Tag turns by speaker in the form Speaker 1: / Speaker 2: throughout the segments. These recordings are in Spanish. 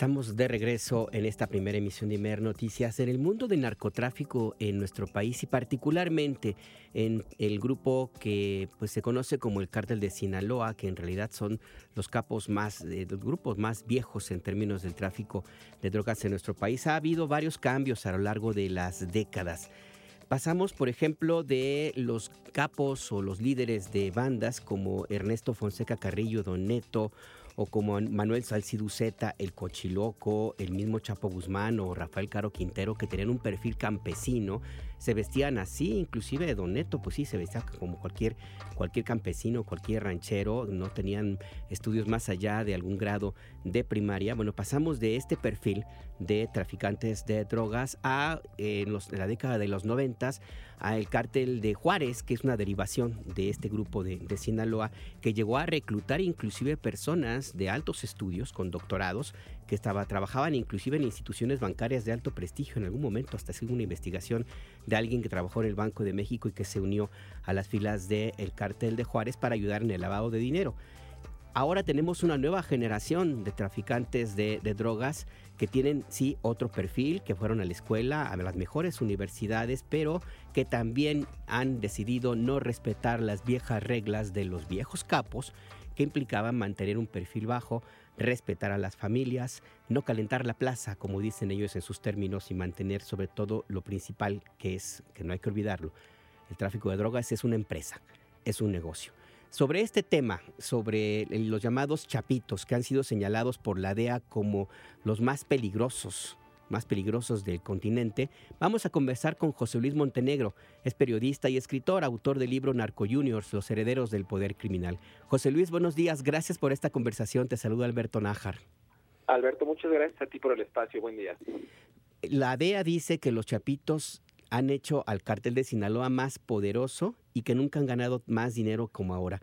Speaker 1: Estamos de regreso en esta primera emisión de Imer Noticias en el mundo del narcotráfico en nuestro país y particularmente en el grupo que pues se conoce como el cártel de Sinaloa, que en realidad son los capos más, eh, los grupos más viejos en términos del tráfico de drogas en nuestro país. Ha habido varios cambios a lo largo de las décadas. Pasamos, por ejemplo, de los capos o los líderes de bandas como Ernesto Fonseca Carrillo, Don Neto, o como Manuel Salciduceta, el Cochiloco, el mismo Chapo Guzmán o Rafael Caro Quintero, que tenían un perfil campesino, se vestían así, inclusive Don Neto, pues sí, se vestía como cualquier, cualquier campesino, cualquier ranchero, no tenían estudios más allá de algún grado de primaria. Bueno, pasamos de este perfil de traficantes de drogas a en, la década de los noventas al cártel de Juárez, que es una derivación de este grupo de, de Sinaloa, que llegó a reclutar inclusive personas de altos estudios con doctorados que estaba, trabajaban inclusive en instituciones bancarias de alto prestigio en algún momento, hasta hacer una investigación de alguien que trabajó en el Banco de México y que se unió a las filas del cártel de Juárez para ayudar en el lavado de dinero. Ahora tenemos una nueva generación de traficantes de, drogas que tienen sí otro perfil, que fueron a la escuela, a las mejores universidades, pero que también han decidido no respetar las viejas reglas de los viejos capos que implicaban mantener un perfil bajo, respetar a las familias, no calentar la plaza, como dicen ellos en sus términos, y mantener sobre todo lo principal que es, que no hay que olvidarlo, el tráfico de drogas es una empresa, es un negocio. Sobre este tema, sobre los llamados chapitos que han sido señalados por la DEA como los más peligrosos más peligrosos del continente, vamos a conversar con José Luis Montenegro. Es periodista y escritor, autor del libro Narco Juniors, Los Herederos del Poder Criminal. José Luis, buenos días. Gracias por esta conversación. Te saluda Alberto Nájar.
Speaker 2: Alberto, muchas gracias a ti por el espacio. Buen día.
Speaker 1: La DEA dice que los chapitos han hecho al cártel de Sinaloa más poderoso y que nunca han ganado más dinero como ahora.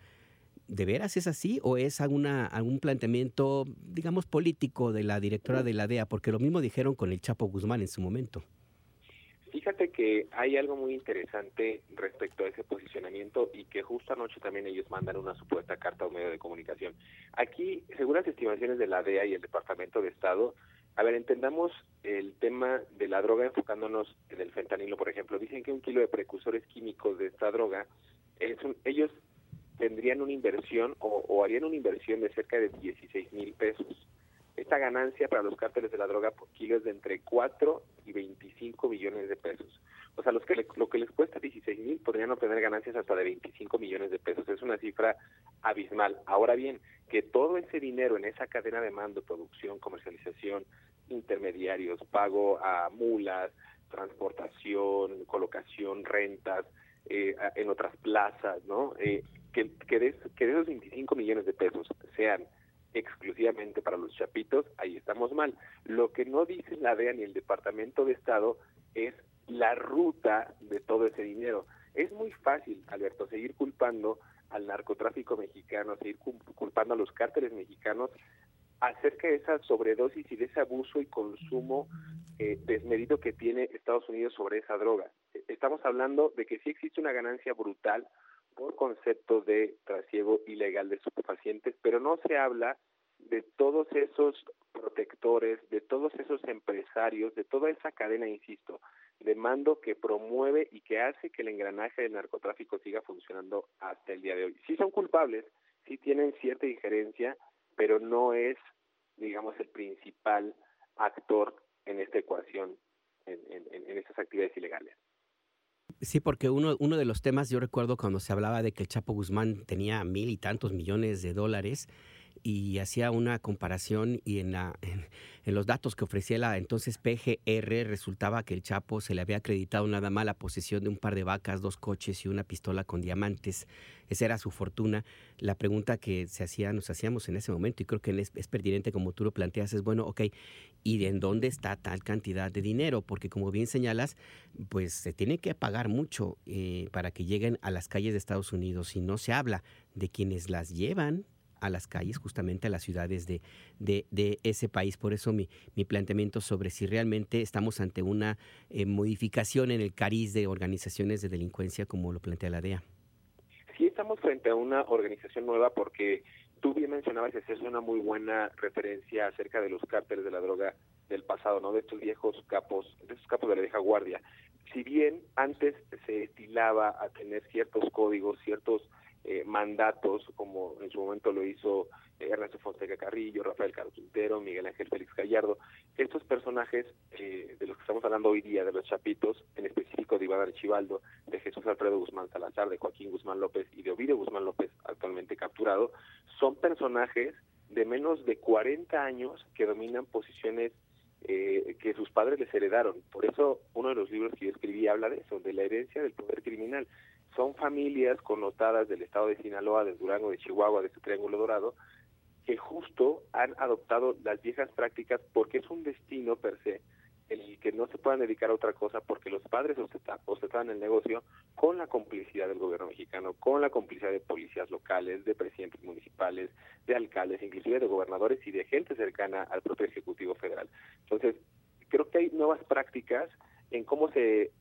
Speaker 1: ¿De veras es así o es alguna, algún planteamiento, digamos, político de la directora de la DEA? Porque lo mismo dijeron con el Chapo Guzmán en su momento.
Speaker 2: Fíjate que hay algo muy interesante respecto a ese posicionamiento y que justo anoche también ellos mandan una supuesta carta a un medio de comunicación. Aquí, según las estimaciones de la DEA y el Departamento de Estado, a ver, entendamos el tema de la droga enfocándonos en el fentanilo, por ejemplo. Dicen que un kilo de precursores químicos de esta droga, es un, ellos tendrían una inversión o, harían una inversión de cerca de 16 mil pesos. Esta ganancia para los cárteles de la droga por kilo es de entre 4 y 25 millones de pesos. O sea, los que lo que les cuesta 16 mil podrían obtener ganancias hasta de 25 millones de pesos. Es una cifra abismal. Ahora bien, que todo ese dinero en esa cadena de mando, producción, comercialización, intermediarios, pago a mulas, transportación, colocación, rentas, eh, en otras plazas, ¿no? Eh, que, que, que de esos 25 millones de pesos sean exclusivamente para los chapitos, ahí estamos mal. Lo que no dice la DEA ni el Departamento de Estado es la ruta de todo ese dinero. Es muy fácil, Alberto, seguir culpando al narcotráfico mexicano, seguir culpando a los cárteles mexicanos acerca de esa sobredosis y de ese abuso y consumo eh, desmedido que tiene Estados Unidos sobre esa droga. Estamos hablando de que sí existe una ganancia brutal por concepto de trasiego ilegal de estupefacientes, pero no se habla de todos esos protectores, de todos esos empresarios, de toda esa cadena, insisto, de mando que promueve y que hace que el engranaje del narcotráfico siga funcionando hasta el día de hoy. Sí son culpables, sí tienen cierta injerencia, pero no es, digamos, el principal actor en esta ecuación, en, en, en estas actividades ilegales.
Speaker 1: Sí, porque uno, uno de los temas, yo recuerdo cuando se hablaba de que el Chapo Guzmán tenía mil y tantos millones de dólares y hacía una comparación y en, la, en, los datos que ofrecía la entonces PGR resultaba que el Chapo se le había acreditado nada más la posesión de un par de vacas, dos coches y una pistola con diamantes. Esa era su fortuna. La pregunta que se hacía, nos hacíamos en ese momento y creo que es, es pertinente como tú lo planteas es, bueno, ok, ¿y de dónde está tal cantidad de dinero? Porque como bien señalas, pues se tiene que pagar mucho eh, para que lleguen a las calles de Estados Unidos y no se habla de quienes las llevan a las calles, justamente a las ciudades de, de, ese país. Por eso mi, mi, planteamiento sobre si realmente estamos ante una eh, modificación en el cariz de organizaciones de delincuencia como lo plantea la DEA.
Speaker 2: Sí estamos frente a una organización nueva porque tú bien mencionabas es una muy buena referencia acerca de los cárteles de la droga del pasado, ¿no? De estos viejos capos, de estos capos de la vieja guardia. Si bien antes se estilaba a tener ciertos códigos, ciertos eh, mandatos, como en su momento lo hizo eh, Ernesto Fonseca Carrillo, Rafael Carlos Quintero, Miguel Ángel Félix Gallardo. Estos personajes eh, de los que estamos hablando hoy día, de los chapitos, en específico de Iván Archibaldo, de Jesús Alfredo Guzmán Salazar, de Joaquín Guzmán López y de Ovidio Guzmán López, actualmente capturado, son personajes de menos de 40 años que dominan posiciones que sus padres les heredaron. Por eso uno de los libros que yo escribí habla de eso, de la herencia del poder criminal son familias connotadas del estado de Sinaloa, del Durango, de Chihuahua, de este Triángulo Dorado, que justo han adoptado las viejas prácticas porque es un destino per se en el que no se puedan dedicar a otra cosa porque los padres ostentaban el negocio con la complicidad del gobierno mexicano, con la complicidad de policías locales, de presidentes municipales, de alcaldes, inclusive de gobernadores y de gente cercana al propio Ejecutivo Federal. Entonces, creo que hay nuevas prácticas en cómo se,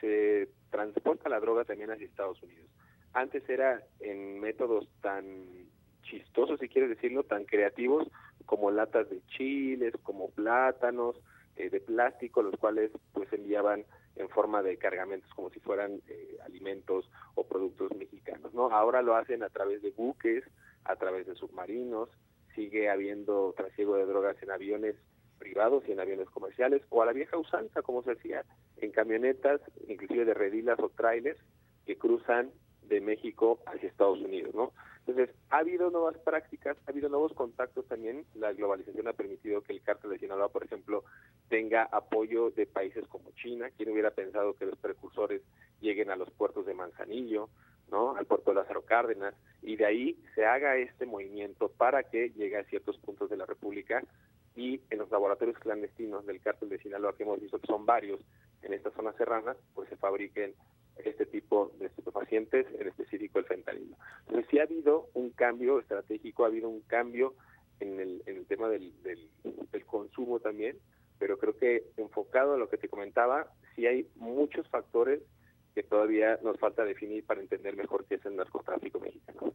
Speaker 2: se, transporta la droga también hacia Estados Unidos. Antes era en métodos tan chistosos, si quieres decirlo, tan creativos como latas de chiles, como plátanos, eh, de plástico, los cuales pues enviaban en forma de cargamentos como si fueran eh, alimentos o productos mexicanos. ¿no? Ahora lo hacen a través de buques, a través de submarinos, sigue habiendo trasiego de drogas en aviones privados y en aviones comerciales, o a la vieja usanza, como se hacía, en camionetas, inclusive de redilas o trailers, que cruzan de México hacia Estados Unidos, ¿no? Entonces, ha habido nuevas prácticas, ha habido nuevos contactos también. La globalización ha permitido que el cártel de Sinaloa, por ejemplo, tenga apoyo de países como China. ¿Quién hubiera pensado que los precursores lleguen a los puertos de Manzanillo, ¿no? Al puerto de Lázaro Cárdenas, y de ahí se haga este movimiento para que llegue a ciertos puntos de la República y en los laboratorios clandestinos del cártel de Sinaloa, que hemos visto que son varios en esta zona serrana, pues se fabriquen este tipo de estupefacientes, en específico el fentanilo. Entonces sí ha habido un cambio estratégico, ha habido un cambio en el, en el tema del, del, del consumo también, pero creo que enfocado a lo que te comentaba, sí hay muchos factores que todavía nos falta definir para entender mejor qué es el narcotráfico mexicano.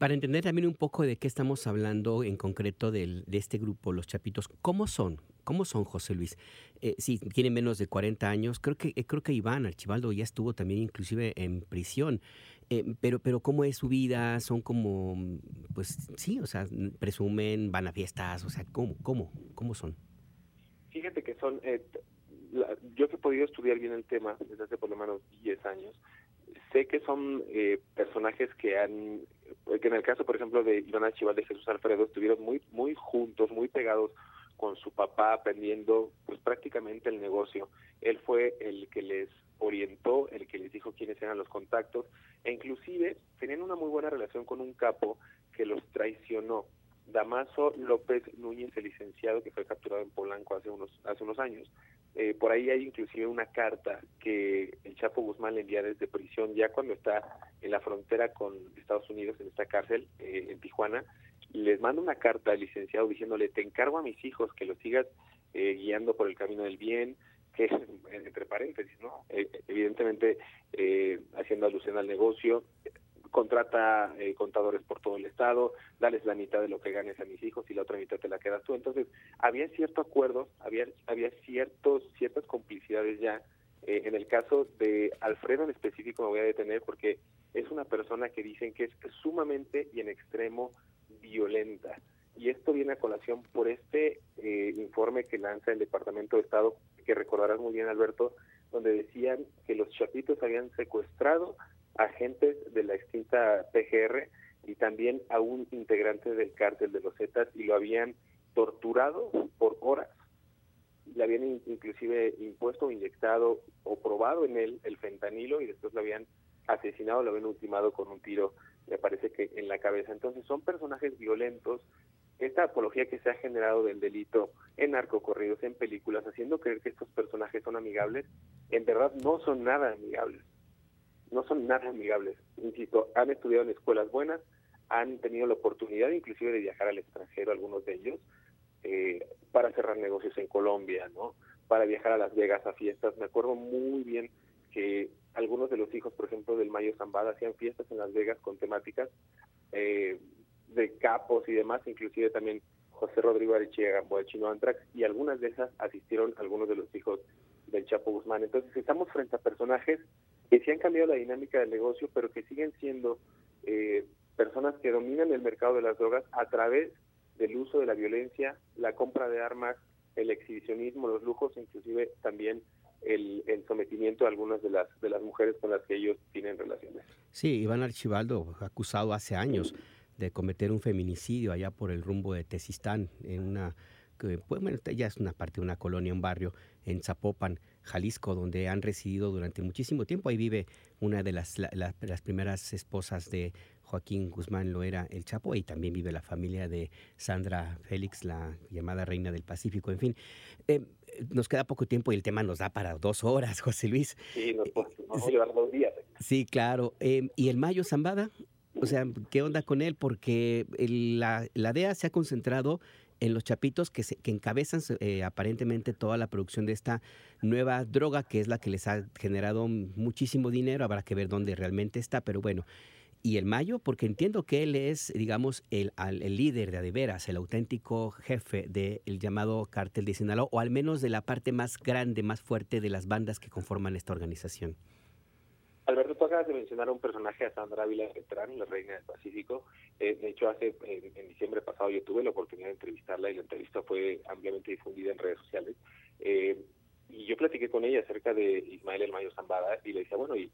Speaker 1: Para entender también un poco de qué estamos hablando en concreto del, de este grupo, los Chapitos, ¿cómo son? ¿Cómo son, José Luis? Eh, sí, tienen menos de 40 años. Creo que, eh, creo que Iván Archibaldo ya estuvo también inclusive en prisión. Eh, pero, pero ¿cómo es su vida? Son como, pues sí, o sea, presumen, van a fiestas, o sea, ¿cómo, cómo, cómo son?
Speaker 2: Fíjate que son, eh, la, yo que he podido estudiar bien el tema desde hace por lo menos 10 años, sé que son eh, personajes que han, que en el caso, por ejemplo, de Iván Archival de Jesús Alfredo, estuvieron muy, muy juntos, muy pegados con su papá, aprendiendo pues prácticamente el negocio. Él fue el que les orientó, el que les dijo quiénes eran los contactos, e inclusive tenían una muy buena relación con un capo que los traicionó. Damaso López Núñez, el licenciado que fue capturado en Polanco hace unos, hace unos años. Eh, por ahí hay inclusive una carta que el Chapo Guzmán le envía desde prisión, ya cuando está en la frontera con Estados Unidos, en esta cárcel, eh, en Tijuana, les manda una carta al licenciado diciéndole, te encargo a mis hijos que los sigas eh, guiando por el camino del bien, que entre paréntesis, ¿no? Eh, evidentemente eh, haciendo alusión al negocio, contrata eh, contadores por todo el estado, dales la mitad de lo que ganes a mis hijos y la otra mitad te la quedas tú. Entonces, había cierto acuerdo, había, había ciertos, ciertas complicidades ya. Eh, en el caso de Alfredo en específico me voy a detener porque es una persona que dicen que es sumamente y en extremo violenta. Y esto viene a colación por este eh, informe que lanza el Departamento de Estado, que recordarás muy bien, Alberto, donde decían que los chapitos habían secuestrado agentes de la extinta PGR y también a un integrante del cártel de los Zetas y lo habían torturado por horas. Le habían inclusive impuesto, inyectado o probado en él el fentanilo y después lo habían asesinado, lo habían ultimado con un tiro, me parece que en la cabeza. Entonces son personajes violentos. Esta apología que se ha generado del delito en narcocorridos, en películas, haciendo creer que estos personajes son amigables, en verdad no son nada amigables no son nada amigables. Insisto, han estudiado en escuelas buenas, han tenido la oportunidad inclusive de viajar al extranjero, algunos de ellos, eh, para cerrar negocios en Colombia, ¿no? Para viajar a Las Vegas a fiestas. Me acuerdo muy bien que algunos de los hijos, por ejemplo, del Mayo Zambada hacían fiestas en Las Vegas con temáticas eh, de capos y demás, inclusive también José Rodrigo Arichia Gamboa Chino Antrax, y algunas de esas asistieron algunos de los hijos del Chapo Guzmán. Entonces estamos frente a personajes que sí han cambiado la dinámica del negocio, pero que siguen siendo eh, personas que dominan el mercado de las drogas a través del uso de la violencia, la compra de armas, el exhibicionismo, los lujos, inclusive también el, sometimiento a algunas de las de las mujeres con las que ellos tienen relaciones.
Speaker 1: Sí, Iván Archibaldo, acusado hace años de cometer un feminicidio allá por el rumbo de Tesistán, en una, pues, bueno, ya es una parte de una colonia, un barrio en Zapopan, Jalisco, donde han residido durante muchísimo tiempo. Ahí vive una de las, las primeras esposas de Joaquín Guzmán lo era el Chapo y también vive la familia de Sandra Félix, la llamada reina del Pacífico. En fin, eh, nos queda poco tiempo y el tema nos da para dos horas, José Luis.
Speaker 2: Sí, nos, vamos a llevar dos días.
Speaker 1: Sí, claro. Eh, ¿Y el Mayo Zambada? O sea, ¿qué onda con él? Porque la, la DEA se ha concentrado en los chapitos que, que encabezan eh, aparentemente toda la producción de esta nueva droga, que es la que les ha generado muchísimo dinero. Habrá que ver dónde realmente está, pero bueno. Y el Mayo, porque entiendo que él es, digamos, el, el líder de Adeveras, el auténtico jefe del llamado cártel de Sinaloa, o al menos de la parte más grande, más fuerte de las bandas que conforman esta organización.
Speaker 2: De mencionar a un personaje, a Sandra Ávila Beltrán, la reina del Pacífico. Eh, de hecho, hace en, diciembre pasado yo tuve la oportunidad de entrevistarla y la entrevista fue ampliamente difundida en redes sociales. Eh, y yo platiqué con ella acerca de Ismael El Mayo Zambada y le decía, bueno, ¿y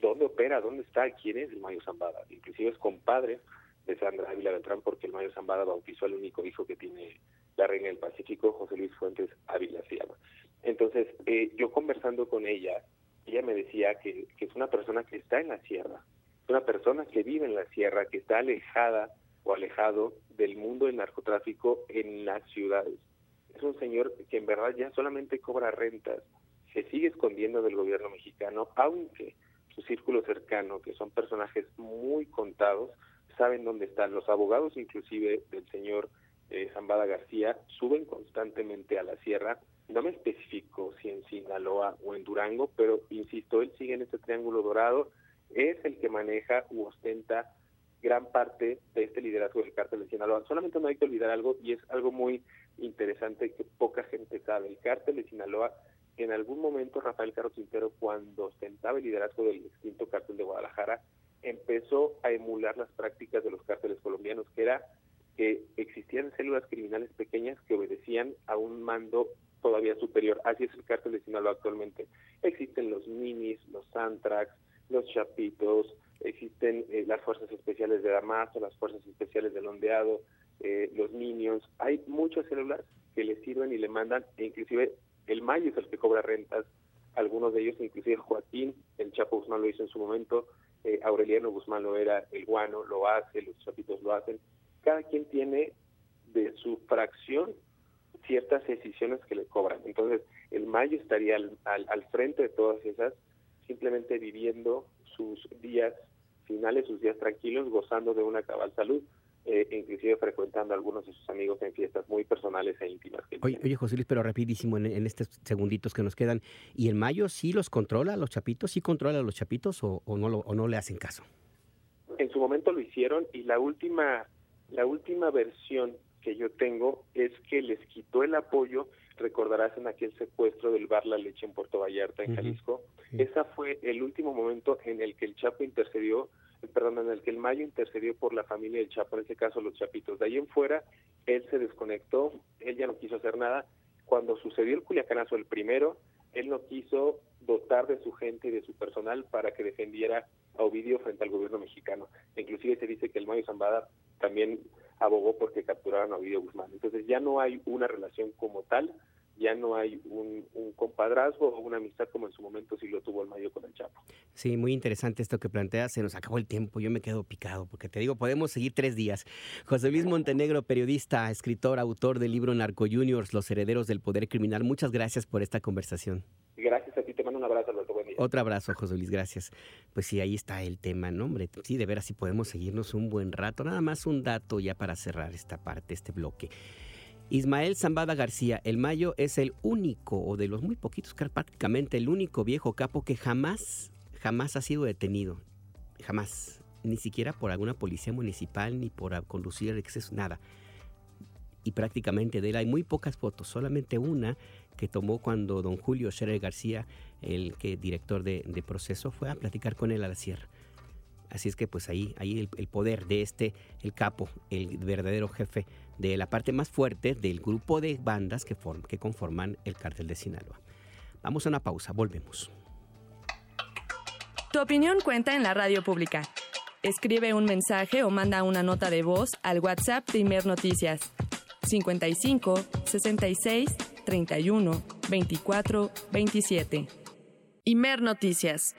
Speaker 2: dónde opera? ¿Dónde está? ¿Quién es El Mayo Zambada? Inclusive es compadre de Sandra Ávila Beltrán porque El Mayo Zambada bautizó al único hijo que tiene la reina del Pacífico, José Luis Fuentes Ávila se llama. Entonces, eh, yo conversando con ella, ella me decía que, es una persona que está en la sierra, una persona que vive en la sierra, que está alejada o alejado del mundo del narcotráfico en las ciudades. Es un señor que en verdad ya solamente cobra rentas, se sigue escondiendo del gobierno mexicano, aunque su círculo cercano, que son personajes muy contados, saben dónde están. Los abogados, inclusive del señor eh, Zambada García, suben constantemente a la sierra no me especificó si en Sinaloa o en Durango, pero insisto, él sigue en este triángulo dorado, es el que maneja u ostenta gran parte de este liderazgo del cártel de Sinaloa. Solamente no hay que olvidar algo y es algo muy interesante que poca gente sabe. El cártel de Sinaloa, en algún momento Rafael Caro Quintero, cuando ostentaba el liderazgo del extinto cártel de Guadalajara, empezó a emular las prácticas de los cárteles colombianos, que era que existían células criminales pequeñas que obedecían a un mando todavía superior. Así es el cártel de Sinaloa actualmente. Existen los minis, los Antrax, los Chapitos, existen eh, las fuerzas especiales de Damaso, las fuerzas especiales del Ondeado, eh, los Minions. Hay muchas células que le sirven y le mandan, e inclusive el Mayo es el que cobra rentas, algunos de ellos, inclusive Joaquín, el Chapo Guzmán lo hizo en su momento, eh, Aureliano Guzmán lo era, el Guano lo hace, los Chapitos lo hacen. Cada quien tiene de su fracción ciertas decisiones que le cobran. Entonces, el Mayo estaría al, al, frente de todas esas, simplemente viviendo sus días finales, sus días tranquilos, gozando de una cabal salud. Eh, inclusive frecuentando a algunos de sus amigos en fiestas muy personales e íntimas.
Speaker 1: oye, José Luis, pero rapidísimo en, estos segunditos que nos quedan, ¿y el Mayo sí los controla los chapitos? ¿Sí controla a los chapitos o, no lo, o no le hacen caso?
Speaker 2: En su momento lo hicieron y la última, la última versión que yo tengo es que les quitó el apoyo, recordarás en aquel secuestro del bar La Leche en Puerto Vallarta, en Jalisco. Ese fue el último momento en el que el Chapo intercedió, perdón, en el que el Mayo intercedió por la familia del Chapo, en este caso los Chapitos. De ahí en fuera, él se desconectó, él ya no quiso hacer nada. Cuando sucedió el Culiacanazo, el primero, él no quiso dotar de su gente y de su personal para que defendiera a Ovidio frente al gobierno mexicano. Inclusive se dice que el Mayo Zambada también abogó porque capturaron a Ovidio Guzmán. Entonces ya no hay una relación como tal, ya no hay un, compadrazgo o una amistad como en su momento sí lo tuvo el Mayo con el Chapo.
Speaker 1: Sí, muy interesante esto que planteas. Se nos acabó el tiempo, yo me quedo picado porque te digo, podemos seguir tres días. José Luis Montenegro, periodista, escritor, autor del libro Narco Juniors, Los Herederos del Poder Criminal. Muchas gracias por esta conversación.
Speaker 2: Gracias a ti, te mando un abrazo.
Speaker 1: Otro abrazo, José Luis, gracias. Pues sí, ahí está el tema, ¿no? Hombre, sí, de veras, sí podemos seguirnos un buen rato. Nada más un dato ya para cerrar esta parte, este bloque. Ismael Zambada García, el Mayo es el único, o de los muy poquitos, prácticamente el único viejo capo que jamás, jamás ha sido detenido. Jamás. ni siquiera por alguna policía municipal ni por conducir exceso, nada. Y prácticamente de él hay muy pocas fotos, solamente una que tomó cuando don Julio Scherer García, el que director de, proceso, fue a platicar con él a la sierra. Así es que pues ahí, ahí el, poder de este, el capo, el verdadero jefe de la parte más fuerte del grupo de bandas que, que conforman el cártel de Sinaloa. Vamos a una pausa, volvemos.
Speaker 3: Tu opinión cuenta en la radio pública. Escribe un mensaje o manda una nota de voz al WhatsApp Primer Noticias 55 66 31 24 27. Imer Noticias.